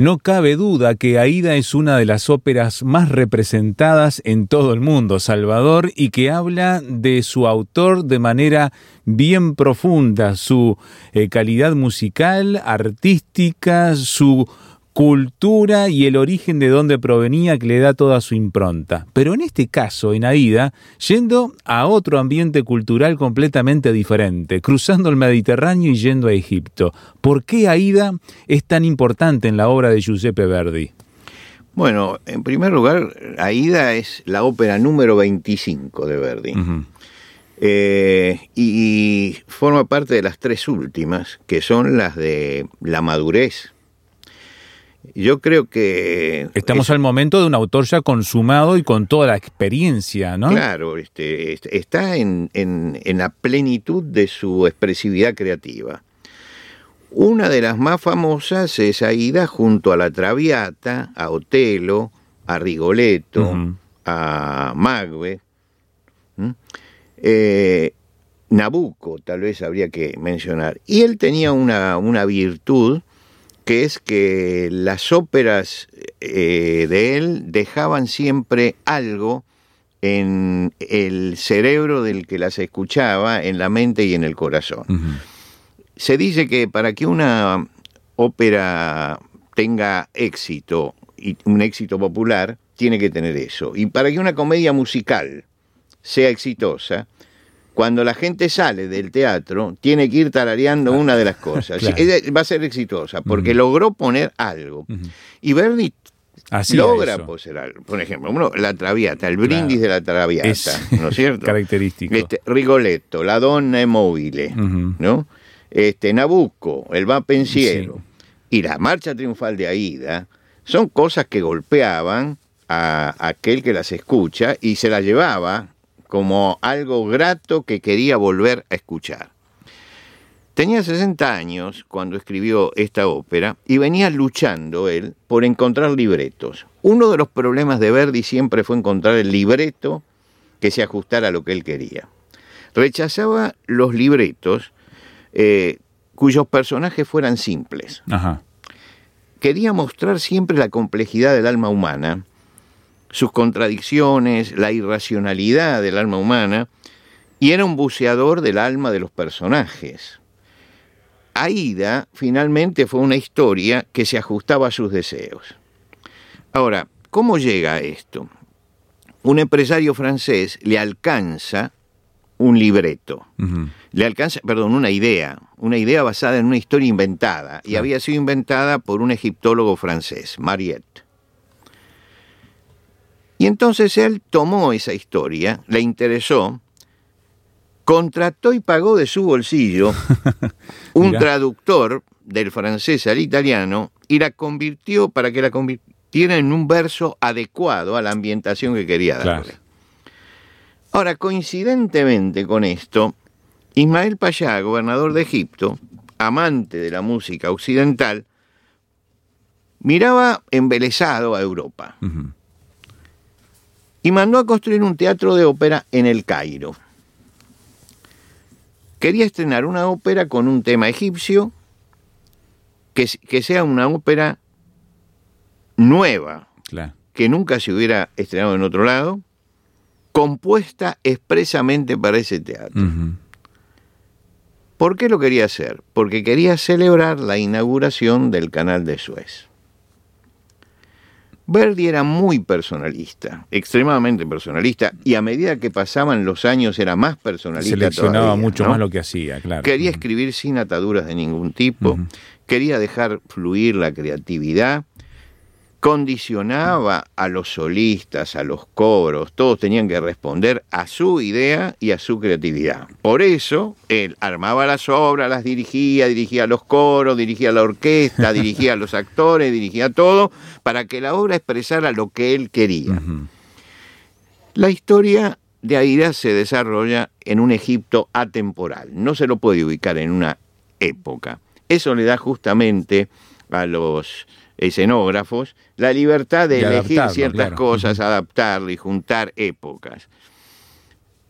No cabe duda que Aida es una de las óperas más representadas en todo el mundo, Salvador, y que habla de su autor de manera bien profunda, su eh, calidad musical, artística, su cultura y el origen de donde provenía que le da toda su impronta. Pero en este caso, en Aida, yendo a otro ambiente cultural completamente diferente, cruzando el Mediterráneo y yendo a Egipto. ¿Por qué Aida es tan importante en la obra de Giuseppe Verdi? Bueno, en primer lugar, Aida es la ópera número 25 de Verdi. Eh, y forma parte de las tres últimas, que son las de la madurez yo creo que... Estamos al momento de un autor ya consumado y con toda la experiencia, ¿no? Claro, este, este está en, la plenitud de su expresividad creativa. Una de las más famosas es Aida junto a la Traviata, a Otelo, a Rigoletto, a Magbe. Eh, Nabucco tal vez habría que mencionar. Y él tenía una, una virtud que es que las óperas eh, de él dejaban siempre algo en el cerebro del que las escuchaba, en la mente y en el corazón. Se dice que para que una ópera tenga éxito, y un éxito popular, tiene que tener eso. Y para que una comedia musical sea exitosa, cuando la gente sale del teatro, tiene que ir tarareando una de las cosas. va a ser exitosa, porque logró poner algo. Y Verdi logra poner algo. Por ejemplo, la Traviata, el brindis de la Traviata, ¿no es cierto? Característico. Este, Rigoletto, la Donna Immobile, ¿no? Este, Nabucco, el va pensiero y la marcha triunfal de Aida son cosas que golpeaban a aquel que las escucha y se las llevaba como algo grato que quería volver a escuchar. Tenía 60 años cuando escribió esta ópera y venía luchando él por encontrar libretos. Uno de los problemas de Verdi siempre fue encontrar el libreto que se ajustara a lo que él quería. Rechazaba los libretos eh, cuyos personajes fueran simples. Quería mostrar siempre la complejidad del alma humana sus contradicciones, la irracionalidad del alma humana, y era un buceador del alma de los personajes. Aida finalmente fue una historia que se ajustaba a sus deseos. Ahora, ¿cómo llega a esto? Un empresario francés le alcanza un libreto, le alcanza, perdón, una idea, una idea basada en una historia inventada, y había sido inventada por un egiptólogo francés, Mariette. Y entonces él tomó esa historia, le interesó, contrató y pagó de su bolsillo un traductor del francés al italiano y la convirtió para que la convirtiera en un verso adecuado a la ambientación que quería darle. Ahora, coincidentemente con esto, Ismael Payá, gobernador de Egipto, amante de la música occidental, miraba embelesado a Europa y mandó a construir un teatro de ópera en el Cairo. Quería estrenar una ópera con un tema egipcio, que, que sea una ópera nueva, que nunca se hubiera estrenado en otro lado, compuesta expresamente para ese teatro. ¿Por qué lo quería hacer? Porque quería celebrar la inauguración del canal de Suez. Verdi era muy personalista, extremadamente personalista, y a medida que pasaban los años era más personalista. Seleccionaba mucho más lo que hacía, claro. Quería escribir sin ataduras de ningún tipo, quería dejar fluir la creatividad, condicionaba a los solistas, a los coros, todos tenían que responder a su idea y a su creatividad. Por eso él armaba las obras, las dirigía, dirigía los coros, dirigía la orquesta, dirigía a los actores, dirigía todo, para que la obra expresara lo que él quería. La historia de Aida se desarrolla en un Egipto atemporal, no se lo puede ubicar en una época. Eso le da justamente a los escenógrafos la libertad de elegir ciertas cosas, adaptarlo y juntar épocas.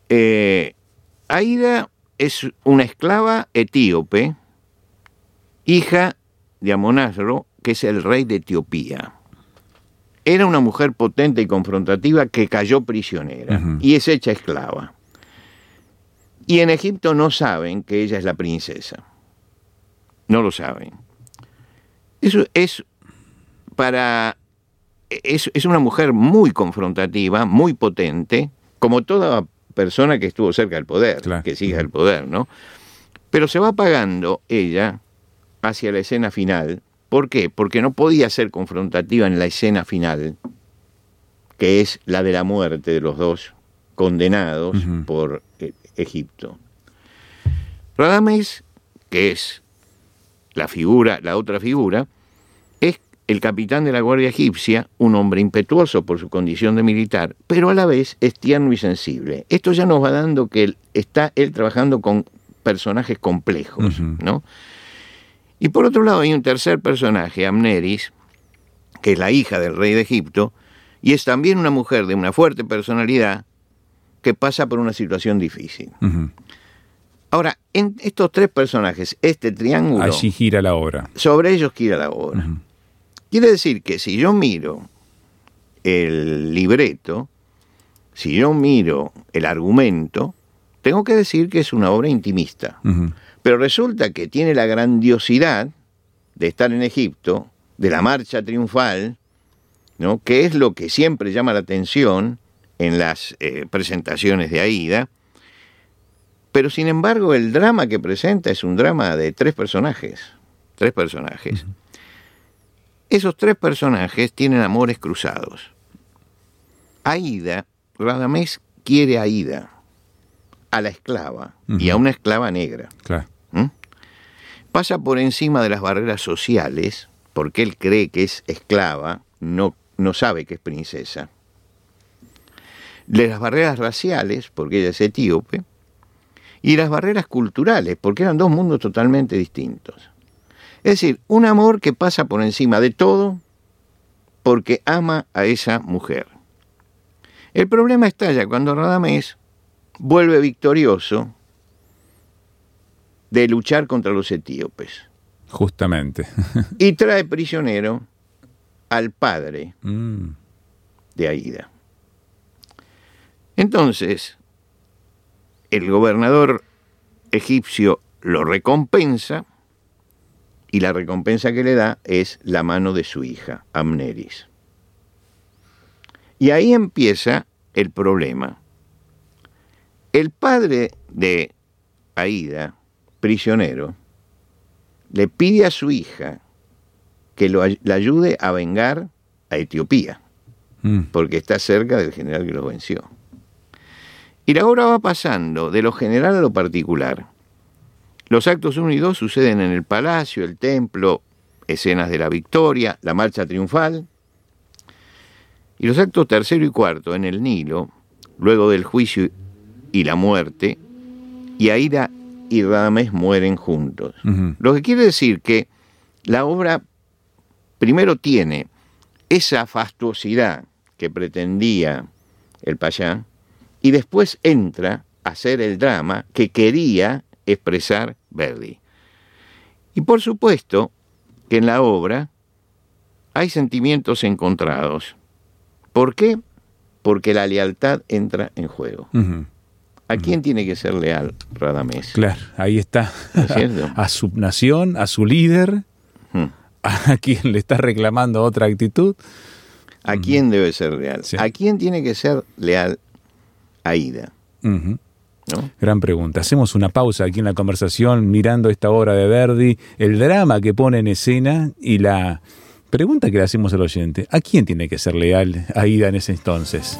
Eh, Aida es una esclava etíope, hija de Amonasro, que es el rey de Etiopía. Era una mujer potente y confrontativa que cayó prisionera y es hecha esclava. Y en Egipto no saben que ella es la princesa. No lo saben. Eso es para... Es, una mujer muy confrontativa, muy potente, como toda persona que estuvo cerca del poder, que sigue el poder, ¿no? Pero se va apagando ella hacia la escena final. ¿Por qué? Porque no podía ser confrontativa en la escena final, que es la de la muerte de los dos condenados por eh, Egipto. Radames, que es la figura, la otra figura, el capitán de la Guardia Egipcia, un hombre impetuoso por su condición de militar, pero a la vez es tierno y sensible. Esto ya nos va dando que está él trabajando con personajes complejos, ¿no? Y por otro lado hay un tercer personaje, Amneris, que es la hija del rey de Egipto, y es también una mujer de una fuerte personalidad que pasa por una situación difícil. Ahora, en estos tres personajes, este triángulo... Allí gira la obra. Sobre ellos gira la obra. Quiere decir que si yo miro el libreto, si yo miro el argumento, tengo que decir que es una obra intimista. Pero resulta que tiene la grandiosidad de estar en Egipto, de la marcha triunfal, ¿no? que es lo que siempre llama la atención en las eh, presentaciones de Aida, pero sin embargo el drama que presenta es un drama de tres personajes, tres personajes. Esos tres personajes tienen amores cruzados. Aida, Radamés quiere a Aida, a la esclava, y a una esclava negra. ¿Mm? Pasa por encima de las barreras sociales, porque él cree que es esclava, no, no sabe que es princesa. De las barreras raciales, porque ella es etíope, y las barreras culturales, porque eran dos mundos totalmente distintos. Es decir, un amor que pasa por encima de todo porque ama a esa mujer. El problema estalla cuando Radamés vuelve victorioso de luchar contra los etíopes. Justamente. y trae prisionero al padre mm. de Aida. Entonces, el gobernador egipcio lo recompensa y la recompensa que le da es la mano de su hija, Amneris. Y ahí empieza el problema. El padre de Aida, prisionero, le pide a su hija que lo, le ayude a vengar a Etiopía, mm. porque está cerca del general que lo venció. Y la obra va pasando de lo general a lo particular. Los actos 1 y 2 suceden en el palacio, el templo, escenas de la victoria, la marcha triunfal. Y los actos tercero y cuarto en el Nilo, luego del juicio y la muerte, y Aida y Radamés mueren juntos. Lo que quiere decir que la obra primero tiene esa fastuosidad que pretendía el payá, y después entra a hacer el drama que quería expresar Verdi. Y por supuesto que en la obra hay sentimientos encontrados. ¿Por qué? Porque la lealtad entra en juego. ¿A quién tiene que ser leal Radamés? Claro, ahí está. a su nación, a su líder, a quien le está reclamando otra actitud. ¿A quién debe ser leal? ¿A quién tiene que ser leal Aida? Gran pregunta. Hacemos una pausa aquí en la conversación mirando esta obra de Verdi, el drama que pone en escena y la Pregunta que le hacemos al oyente, ¿a quién tiene que ser leal Aida en ese entonces?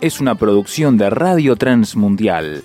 es una producción de Radio Transmundial.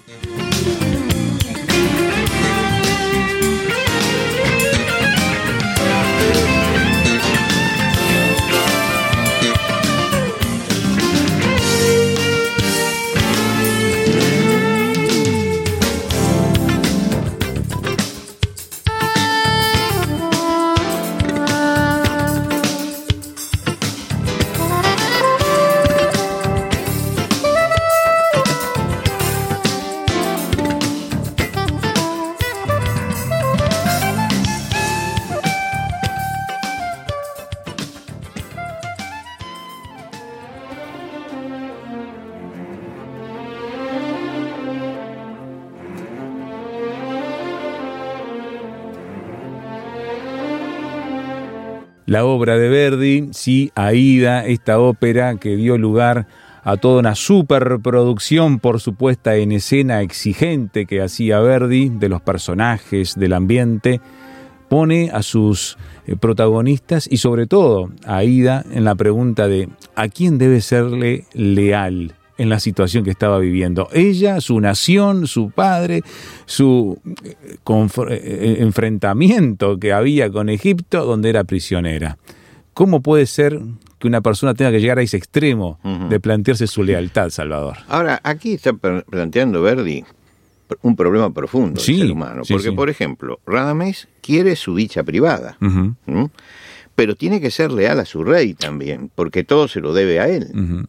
Obra de Verdi, sí, Aida, esta ópera que dio lugar a toda una superproducción, por supuesta, en escena exigente que hacía Verdi, de los personajes, del ambiente, pone a sus eh, protagonistas y sobre todo a Aida en la pregunta de ¿a quién debe serle leal? En la situación que estaba viviendo. Ella, su nación, su padre, su eh, eh, enfrentamiento que había con Egipto, donde era prisionera. ¿Cómo puede ser que una persona tenga que llegar a ese extremo de plantearse su lealtad, Salvador? Ahora, aquí está planteando Verdi un problema profundo del ser humano. porque, por ejemplo, Radamés quiere su dicha privada, pero tiene que ser leal a su rey también, porque todo se lo debe a él.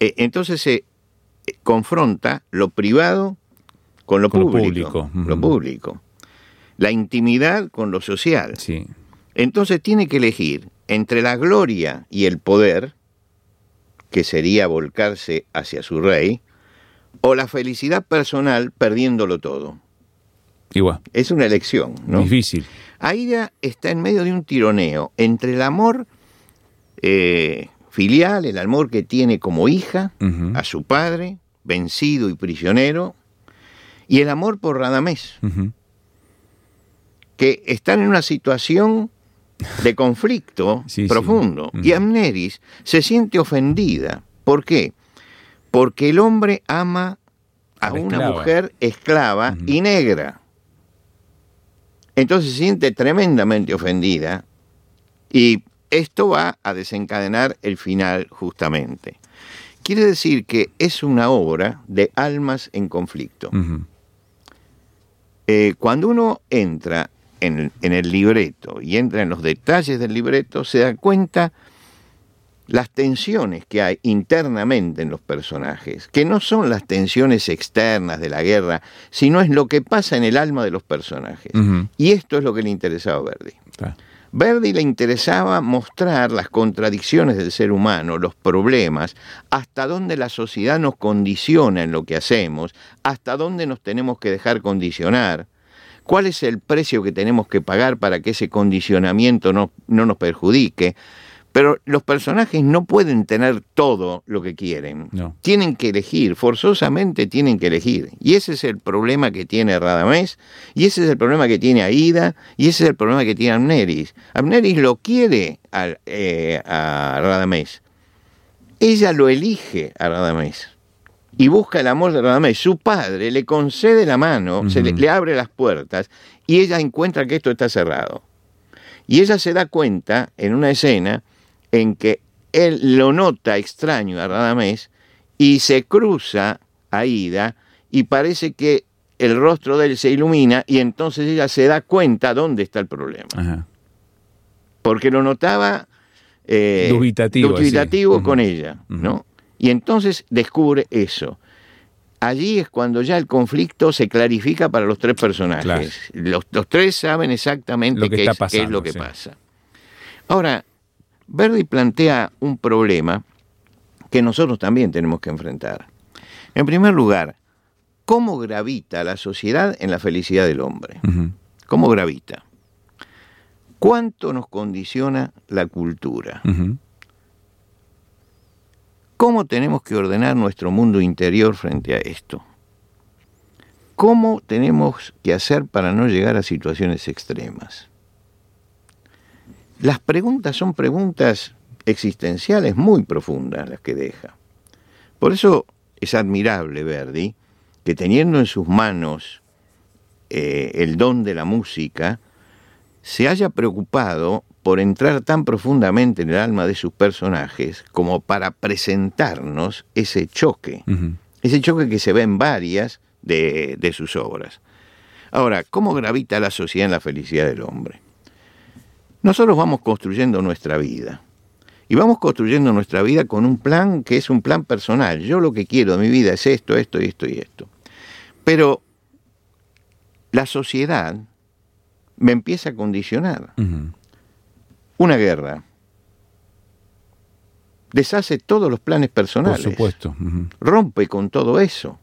Eh, entonces se eh, confronta lo privado con lo público. Lo público. La intimidad con lo social. Entonces tiene que elegir entre la gloria y el poder, que sería volcarse hacia su rey, o la felicidad personal perdiéndolo todo. Igual. Es una elección, ¿no? Difícil. Aida está en medio de un tironeo entre el amor eh, filial, el amor que tiene como hija a su padre, vencido y prisionero, y el amor por Radamés, que están en una situación de conflicto profundo. Y Amneris se siente ofendida. ¿Por qué? Porque el hombre ama a, una mujer esclava y negra. Entonces se siente tremendamente ofendida y esto va a desencadenar el final justamente. Quiere decir que es una obra de almas en conflicto. Eh, cuando uno entra en, el libreto y entra en los detalles del libreto, se da cuenta las tensiones que hay internamente en los personajes, que no son las tensiones externas de la guerra, sino es lo que pasa en el alma de los personajes. Y esto es lo que le interesaba a Verdi. Verdi le interesaba mostrar las contradicciones del ser humano, los problemas, hasta dónde la sociedad nos condiciona en lo que hacemos, hasta dónde nos tenemos que dejar condicionar, cuál es el precio que tenemos que pagar para que ese condicionamiento no, no nos perjudique. Pero los personajes no pueden tener todo lo que quieren. Tienen que elegir, forzosamente tienen que elegir. Y ese es el problema que tiene Radamés, y ese es el problema que tiene Aida, y ese es el problema que tiene Amneris. Amneris lo quiere a, eh, a Radamés. Ella lo elige a Radamés. Y busca el amor de Radamés. Su padre le concede la mano, se le, le abre las puertas, y ella encuentra que esto está cerrado. Y ella se da cuenta en una escena en que él lo nota extraño a Radamés y se cruza a Ida y parece que el rostro de él se ilumina y entonces ella se da cuenta dónde está el problema. Porque lo notaba eh, dubitativo, con ella, ¿no? Y entonces descubre eso. Allí es cuando ya el conflicto se clarifica para los tres personajes. Los, tres saben exactamente qué, es, lo que pasa. Ahora, Verdi plantea un problema que nosotros también tenemos que enfrentar. En primer lugar, ¿cómo gravita la sociedad en la felicidad del hombre? ¿Cómo gravita? ¿Cuánto nos condiciona la cultura? ¿Cómo tenemos que ordenar nuestro mundo interior frente a esto? ¿Cómo tenemos que hacer para no llegar a situaciones extremas? Las preguntas son preguntas existenciales muy profundas las que deja. Por eso es admirable Verdi que teniendo en sus manos eh, el don de la música, se haya preocupado por entrar tan profundamente en el alma de sus personajes como para presentarnos ese choque, ese choque que se ve en varias de, de sus obras. Ahora, ¿cómo gravita la sociedad en la felicidad del hombre? Nosotros vamos construyendo nuestra vida. Y vamos construyendo nuestra vida con un plan que es un plan personal. Yo lo que quiero de mi vida es esto, esto y esto y esto. Pero la sociedad me empieza a condicionar una guerra deshace todos los planes personales. Por supuesto. Rompe con todo eso.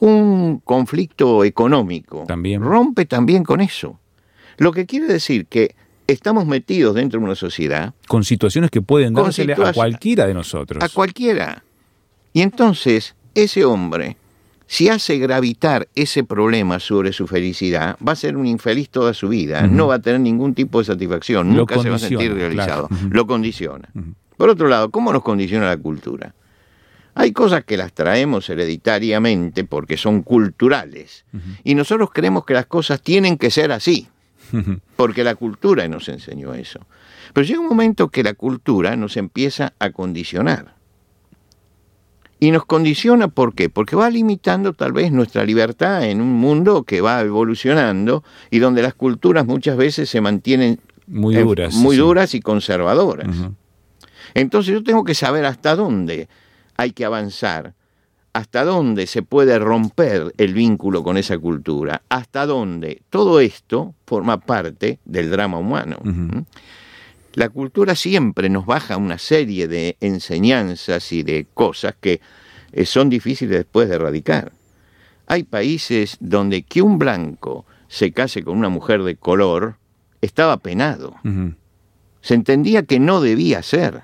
Un conflicto económico también. rompe también con eso. Lo que quiere decir que estamos metidos dentro de una sociedad. Con situaciones que pueden dársele a cualquiera de nosotros. A cualquiera. Y entonces, ese hombre si hace gravitar ese problema sobre su felicidad, va a ser un infeliz toda su vida, no va a tener ningún tipo de satisfacción, nunca se va a sentir realizado, lo condiciona. Por otro lado, ¿cómo nos condiciona la cultura? Hay cosas que las traemos hereditariamente porque son culturales y nosotros creemos que las cosas tienen que ser así, porque la cultura nos enseñó eso. Pero llega un momento que la cultura nos empieza a condicionar. Y nos condiciona, ¿por qué? Porque va limitando tal vez nuestra libertad en un mundo que va evolucionando y donde las culturas muchas veces se mantienen muy duras, muy duras y conservadoras. Entonces yo tengo que saber hasta dónde hay que avanzar, hasta dónde se puede romper el vínculo con esa cultura, hasta dónde todo esto forma parte del drama humano. La cultura siempre nos baja una serie de enseñanzas y de cosas que eh, son difíciles después de erradicar. Hay países donde que un blanco se case con una mujer de color estaba penado. Se entendía que no debía ser.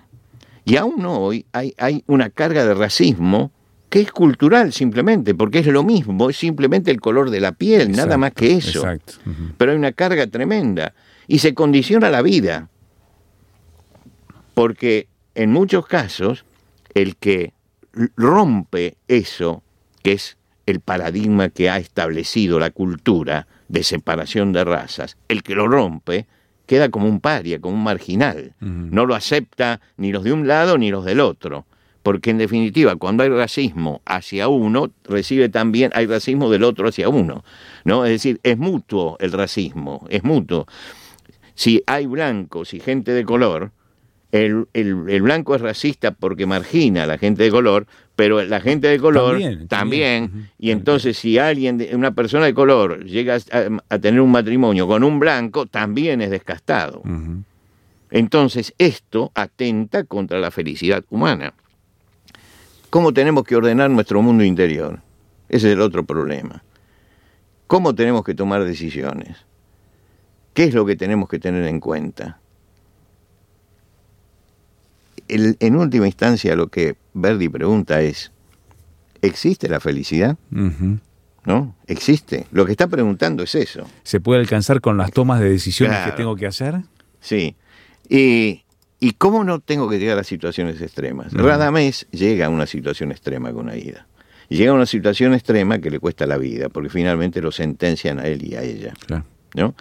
Y aún hoy hay, hay una carga de racismo que es cultural simplemente, porque es lo mismo, es simplemente el color de la piel, nada más que eso. Pero hay una carga tremenda y se condiciona la vida porque en muchos casos el que rompe eso, que es el paradigma que ha establecido la cultura de separación de razas, el que lo rompe queda como un paria, como un marginal. No lo acepta ni los de un lado ni los del otro. Porque en definitiva, cuando hay racismo hacia uno, recibe también, hay racismo del otro hacia uno. ¿no? Es decir, es mutuo el racismo, es mutuo. Si hay blancos y gente de color, el, el, blanco es racista porque margina a la gente de color, pero la gente de color también. Y entonces si alguien, una persona de color, llega a, tener un matrimonio con un blanco, también es descastado. Entonces esto atenta contra la felicidad humana. ¿Cómo tenemos que ordenar nuestro mundo interior? Ese es el otro problema. ¿Cómo tenemos que tomar decisiones? ¿Qué es lo que tenemos que tener en cuenta? en última instancia lo que Verdi pregunta es, ¿existe la felicidad? ¿No? Existe. Lo que está preguntando es eso. ¿Se puede alcanzar con las tomas de decisiones que tengo que hacer? Sí. Y, cómo no tengo que llegar a situaciones extremas? Radamés llega a una situación extrema con Aida. Llega a una situación extrema que le cuesta la vida, porque finalmente lo sentencian a él y a ella. ¿No?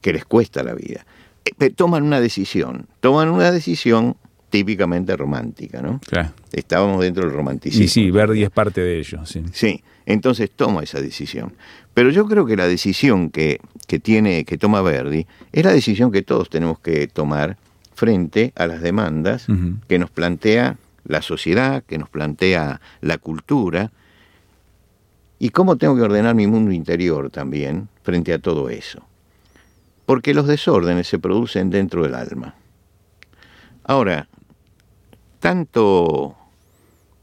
Que les cuesta la vida. Eh, toman una decisión. Toman una decisión típicamente romántica, ¿no? Claro. Estábamos dentro del romanticismo. Y sí, Verdi es parte de ello, sí. Sí, entonces toma esa decisión. Pero yo creo que la decisión que, que tiene, que toma Verdi, es la decisión que todos tenemos que tomar frente a las demandas que nos plantea la sociedad, que nos plantea la cultura, y cómo tengo que ordenar mi mundo interior también frente a todo eso. Porque los desórdenes se producen dentro del alma. Ahora, tanto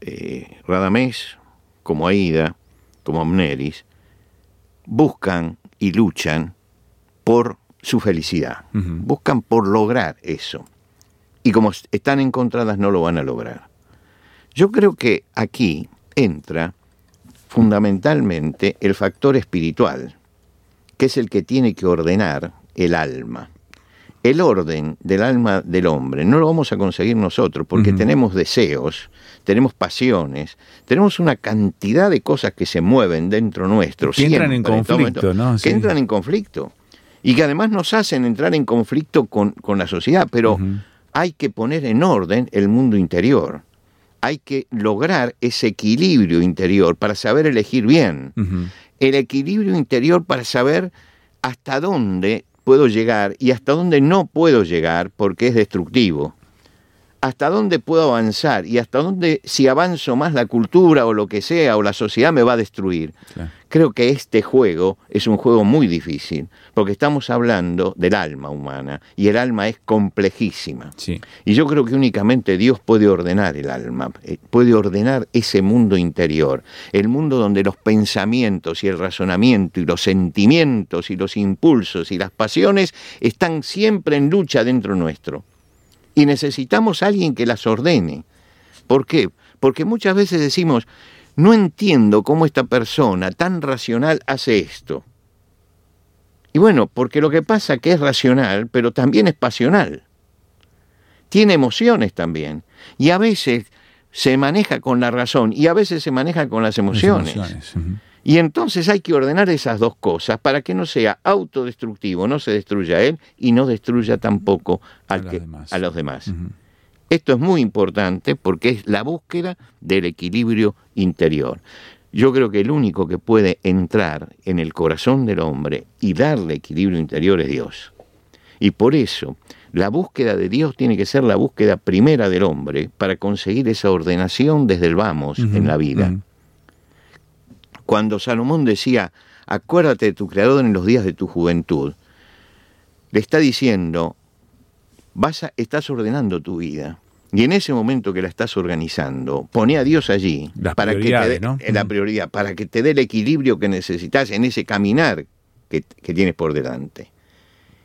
eh, Radamés como Aida, como Amneris, buscan y luchan por su felicidad, buscan por lograr eso. Y como están encontradas no lo van a lograr. Yo creo que aquí entra fundamentalmente el factor espiritual, que es el que tiene que ordenar el alma. El orden del alma del hombre no lo vamos a conseguir nosotros porque tenemos deseos, tenemos pasiones, tenemos una cantidad de cosas que se mueven dentro nuestro. Que entran en siempre, todo conflicto, momento, ¿no? Que entran en conflicto. Y que además nos hacen entrar en conflicto con, con la sociedad. Pero hay que poner en orden el mundo interior. Hay que lograr ese equilibrio interior para saber elegir bien. El equilibrio interior para saber hasta dónde puedo llegar y hasta dónde no puedo llegar porque es destructivo. Hasta dónde puedo avanzar y hasta dónde si avanzo más la cultura o lo que sea o la sociedad me va a destruir. Claro. Creo que este juego es un juego muy difícil porque estamos hablando del alma humana y el alma es complejísima. Sí. Y yo creo que únicamente Dios puede ordenar el alma, eh, puede ordenar ese mundo interior, el mundo donde los pensamientos y el razonamiento y los sentimientos y los impulsos y las pasiones están siempre en lucha dentro nuestro. Y necesitamos a alguien que las ordene. ¿Por qué? Porque muchas veces decimos, no entiendo cómo esta persona tan racional hace esto. Y bueno, porque lo que pasa que es racional, pero también es pasional tiene emociones también. Y a veces se maneja con la razón y a veces se maneja con las emociones. Las emociones, ujú. Y entonces hay que ordenar esas dos cosas para que no sea autodestructivo, no se destruya a él y no destruya tampoco al A los que- demás. a los demás. Ujú. Esto es muy importante porque es la búsqueda del equilibrio interior. Yo creo que el único que puede entrar en el corazón del hombre y darle equilibrio interior es Dios. Y por eso la búsqueda de Dios tiene que ser la búsqueda primera del hombre para conseguir esa ordenación desde el vamos en la vida. Cuando Salomón decía, acuérdate de tu creador en los días de tu juventud, le está diciendo, vas a, estás ordenando tu vida. Y en ese momento que la estás organizando, pone a Dios allí Las para que te dé ¿no? la Ujú. prioridad, para que te dé el equilibrio que necesitas en ese caminar que, que tienes por delante.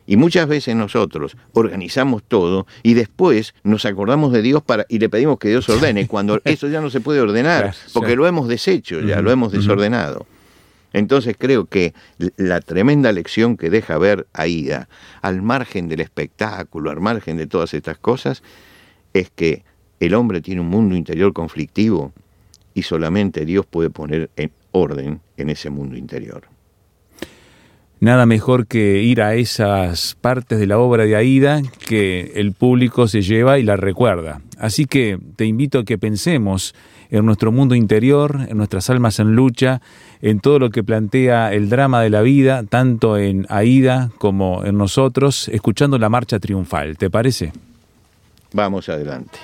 Y muchas veces nosotros organizamos todo y después nos acordamos de Dios para, y le pedimos que Dios ordene, cuando eso ya no se puede ordenar, porque lo hemos deshecho, ya lo hemos desordenado. Entonces creo que la tremenda lección que deja ver Aida, al margen del espectáculo, al margen de todas estas cosas, es que el hombre tiene un mundo interior conflictivo y solamente Dios puede poner en orden en ese mundo interior. Nada mejor que ir a esas partes de la obra de Aida que el público se lleva y la recuerda. Así que te invito a que pensemos en nuestro mundo interior, en nuestras almas en lucha, en todo lo que plantea el drama de la vida, tanto en Aida como en nosotros, escuchando la marcha triunfal. ¿Te parece? Vamos adelante.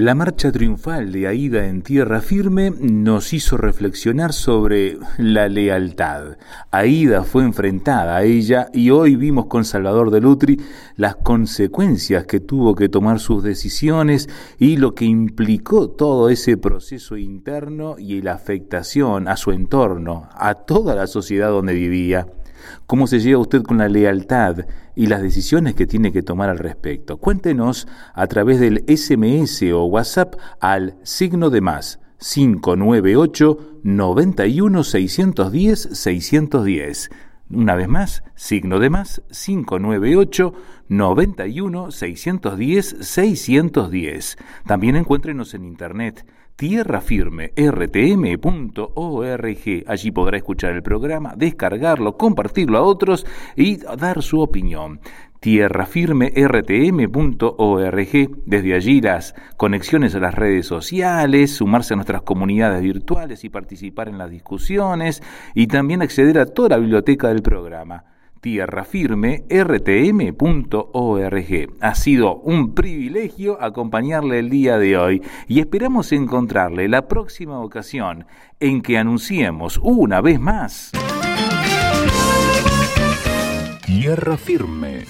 La marcha triunfal de Aida en tierra firme nos hizo reflexionar sobre la lealtad. Aida fue enfrentada a ella y hoy vimos con Salvador de Lutri las consecuencias que tuvo que tomar sus decisiones y lo que implicó todo ese proceso interno y la afectación a su entorno, a toda la sociedad donde vivía. ¿Cómo se lleva usted con la lealtad y las decisiones que tiene que tomar al respecto? Cuéntenos a través del SMS o WhatsApp al signo de más 598 91 610 610. Una vez más, signo de más 598 91 610 610. También encuéntrenos en internet tierrafirme.rtm.org. Allí podrá escuchar el programa, descargarlo, compartirlo a otros y dar su opinión tierrafirmertm.org. Desde allí las conexiones a las redes sociales, sumarse a nuestras comunidades virtuales y participar en las discusiones y también acceder a toda la biblioteca del programa tierrafirme.rtm.org. Ha sido un privilegio acompañarle el día de hoy y esperamos encontrarle la próxima ocasión en que anunciemos una vez más Tierra Firme.